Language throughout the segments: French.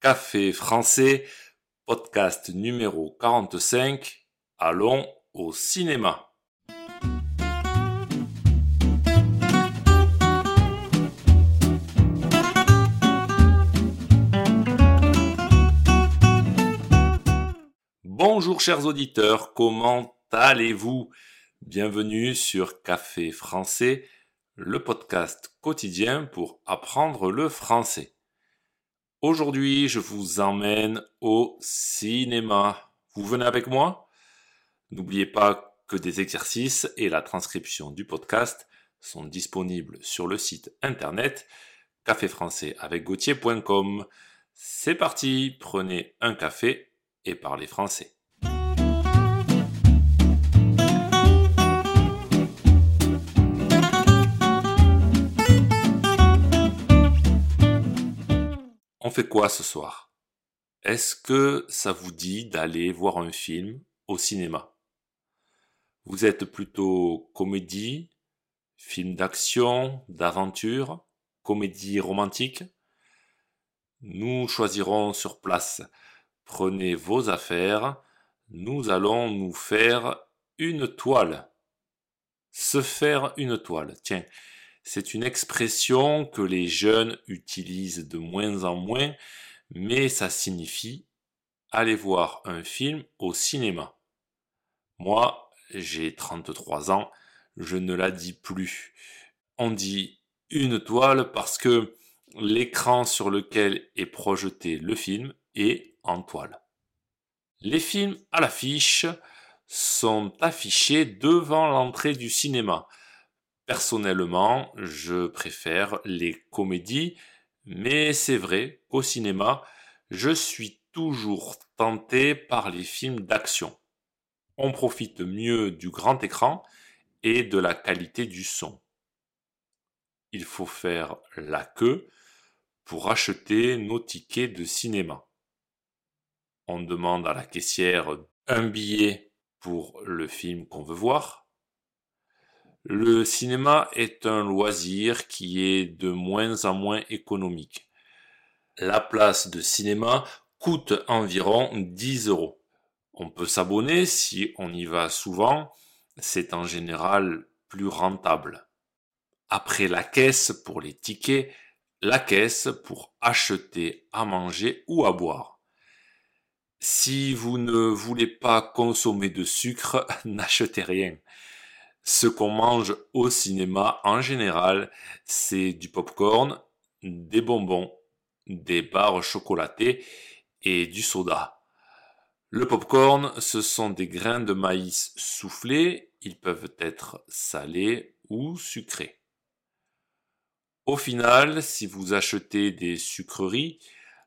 Café français, podcast numéro 45. Allons au cinéma. Bonjour chers auditeurs, comment allez-vous? Bienvenue sur Café français, le podcast quotidien pour apprendre le français. Aujourd'hui, je vous emmène au cinéma. Vous venez avec moi? N'oubliez pas que des exercices et la transcription du podcast sont disponibles sur le site internet caféfrançais avec C'est parti, prenez un café et parlez français. On fait quoi ce soir? Est-ce que ça vous dit d'aller voir un film au cinéma? Vous êtes plutôt comédie, film d'action, d'aventure, comédie romantique? Nous choisirons sur place. Prenez vos affaires, nous allons nous faire une toile. Se faire une toile. Tiens, c'est une expression que les jeunes utilisent de moins en moins, mais ça signifie aller voir un film au cinéma. Moi, j'ai 33 ans, je ne la dis plus. On dit une toile parce que l'écran sur lequel est projeté le film est en toile. Les films à l'affiche sont affichés devant l'entrée du cinéma. Personnellement, je préfère les comédies, mais c'est vrai qu'au cinéma, je suis toujours tenté par les films d'action. On profite mieux du grand écran et de la qualité du son. Il faut faire la queue pour acheter nos tickets de cinéma. On demande à la caissière un billet pour le film qu'on veut voir le cinéma est un loisir qui est de moins en moins économique. La place de cinéma coûte environ 10 euros. On peut s'abonner si on y va souvent, c'est en général plus rentable. Après la caisse pour les tickets, la caisse pour acheter à manger ou à boire. Si vous ne voulez pas consommer de sucre, n'achetez rien. Ce qu'on mange au cinéma en général, c'est du popcorn, des bonbons, des barres chocolatées et du soda. Le popcorn, ce sont des grains de maïs soufflés, ils peuvent être salés ou sucrés. Au final, si vous achetez des sucreries,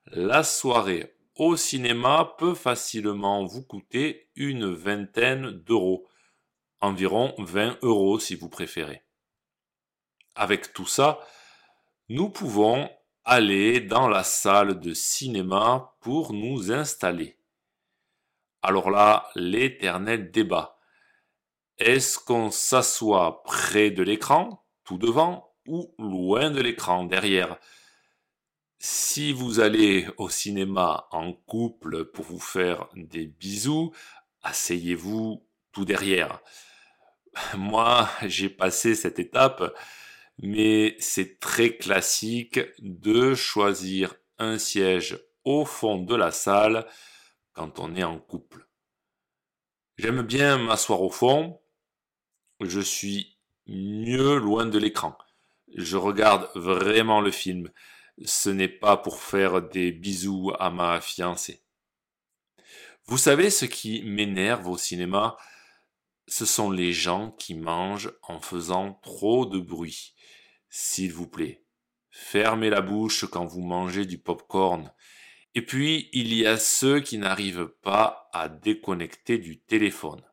la soirée au cinéma peut facilement vous coûter une vingtaine d'euros environ 20 euros si vous préférez. Avec tout ça, nous pouvons aller dans la salle de cinéma pour nous installer. Alors là, l'éternel débat. Est-ce qu'on s'assoit près de l'écran, tout devant, ou loin de l'écran, derrière? Si vous allez au cinéma en couple pour vous faire des bisous, asseyez-vous tout derrière. moi, j'ai passé cette étape, mais c'est très classique de choisir un siège au fond de la salle quand on est en couple. J'aime bien m'asseoir au fond, je suis mieux loin de l'écran. Je regarde vraiment le film. Ce n'est pas pour faire des bisous à ma fiancée. Vous savez ce qui m'énerve au cinéma? Ce sont les gens qui mangent en faisant trop de bruit. S'il vous plaît, fermez la bouche quand vous mangez du pop-corn. Et puis, il y a ceux qui n'arrivent pas à déconnecter du téléphone.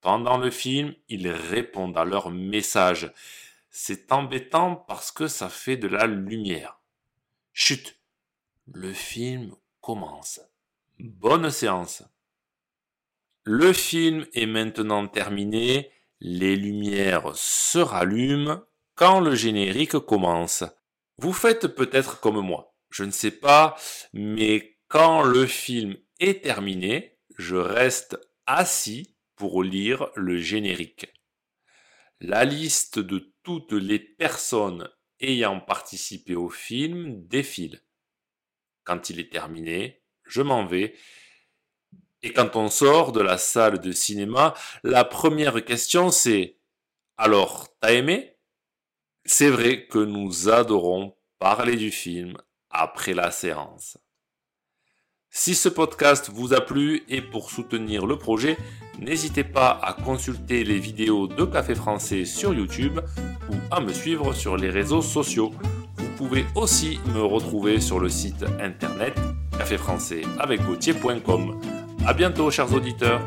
Pendant le film, ils répondent à leur message. C'est embêtant parce que ça fait de la lumière. Chut, le film commence. Bonne séance. Le film est maintenant terminé, les lumières se rallument quand le générique commence. Vous faites peut-être comme moi, je ne sais pas, mais quand le film est terminé, je reste assis pour lire le générique. La liste de toutes les personnes ayant participé au film défile. Quand il est terminé, je m'en vais. Et quand on sort de la salle de cinéma, la première question c'est Alors, t'as aimé? C'est vrai que nous adorons parler du film après la séance. Si ce podcast vous a plu et pour soutenir le projet, n'hésitez pas à consulter les vidéos de Café Français sur YouTube ou à me suivre sur les réseaux sociaux. Vous pouvez aussi me retrouver sur le site internet caféfrançais avec A bientôt chers auditeurs